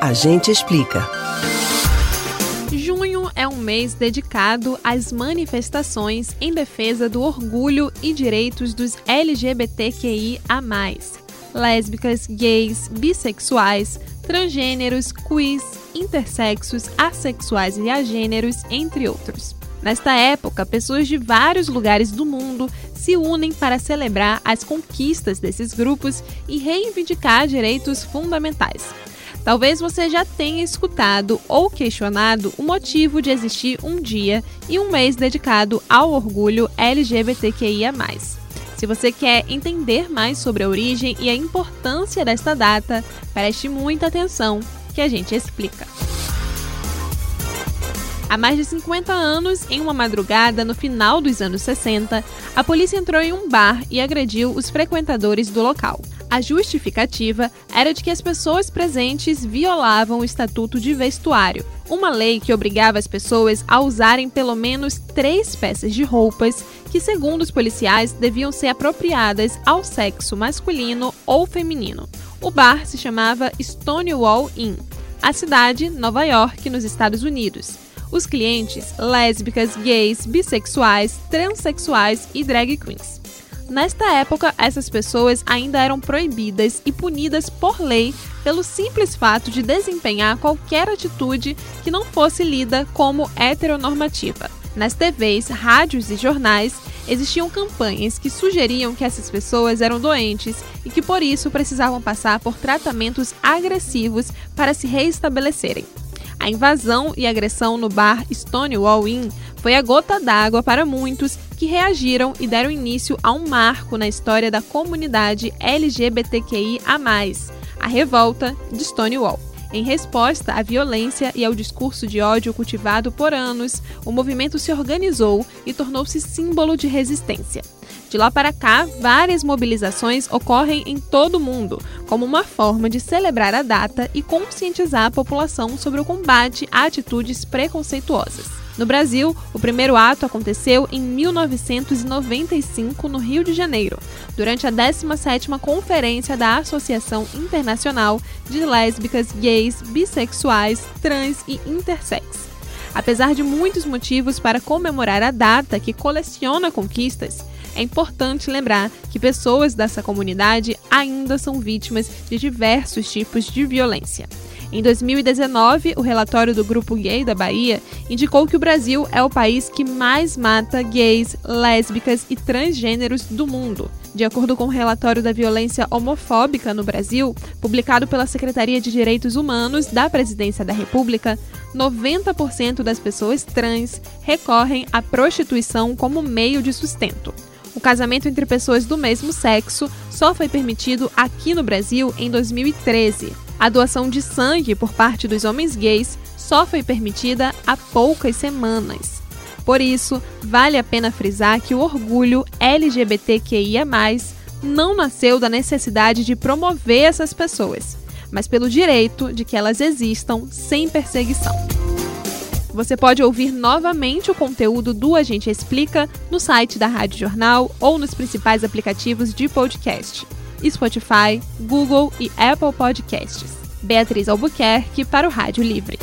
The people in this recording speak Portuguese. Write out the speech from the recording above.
A gente explica. Junho é um mês dedicado às manifestações em defesa do orgulho e direitos dos LGBTQIA. Lésbicas, gays, bissexuais, transgêneros, queers, intersexos, assexuais e agêneros, entre outros. Nesta época, pessoas de vários lugares do mundo se unem para celebrar as conquistas desses grupos e reivindicar direitos fundamentais. Talvez você já tenha escutado ou questionado o motivo de existir um dia e um mês dedicado ao orgulho LGBTQIA. Se você quer entender mais sobre a origem e a importância desta data, preste muita atenção que a gente explica. Há mais de 50 anos, em uma madrugada no final dos anos 60, a polícia entrou em um bar e agrediu os frequentadores do local. A justificativa era de que as pessoas presentes violavam o Estatuto de Vestuário, uma lei que obrigava as pessoas a usarem pelo menos três peças de roupas que, segundo os policiais, deviam ser apropriadas ao sexo masculino ou feminino. O bar se chamava Stonewall Inn, a cidade, Nova York, nos Estados Unidos. Os clientes, lésbicas, gays, bissexuais, transexuais e drag queens. Nesta época, essas pessoas ainda eram proibidas e punidas por lei pelo simples fato de desempenhar qualquer atitude que não fosse lida como heteronormativa. Nas TVs, rádios e jornais, existiam campanhas que sugeriam que essas pessoas eram doentes e que por isso precisavam passar por tratamentos agressivos para se reestabelecerem. A invasão e agressão no bar Stonewall Inn foi a gota d'água para muitos que reagiram e deram início a um marco na história da comunidade LGBTQIA, a revolta de Stonewall. Em resposta à violência e ao discurso de ódio cultivado por anos, o movimento se organizou e tornou-se símbolo de resistência. De lá para cá, várias mobilizações ocorrem em todo o mundo, como uma forma de celebrar a data e conscientizar a população sobre o combate a atitudes preconceituosas. No Brasil, o primeiro ato aconteceu em 1995, no Rio de Janeiro, durante a 17ª Conferência da Associação Internacional de Lésbicas, Gays, Bissexuais, Trans e Intersex. Apesar de muitos motivos para comemorar a data que coleciona conquistas, é importante lembrar que pessoas dessa comunidade ainda são vítimas de diversos tipos de violência. Em 2019, o relatório do Grupo Gay da Bahia indicou que o Brasil é o país que mais mata gays, lésbicas e transgêneros do mundo. De acordo com o relatório da violência homofóbica no Brasil, publicado pela Secretaria de Direitos Humanos da Presidência da República, 90% das pessoas trans recorrem à prostituição como meio de sustento. O casamento entre pessoas do mesmo sexo só foi permitido aqui no Brasil em 2013. A doação de sangue por parte dos homens gays só foi permitida há poucas semanas. Por isso, vale a pena frisar que o orgulho LGBTQIA, não nasceu da necessidade de promover essas pessoas, mas pelo direito de que elas existam sem perseguição. Você pode ouvir novamente o conteúdo do A Gente Explica no site da Rádio Jornal ou nos principais aplicativos de podcast: Spotify, Google e Apple Podcasts. Beatriz Albuquerque para o Rádio Livre.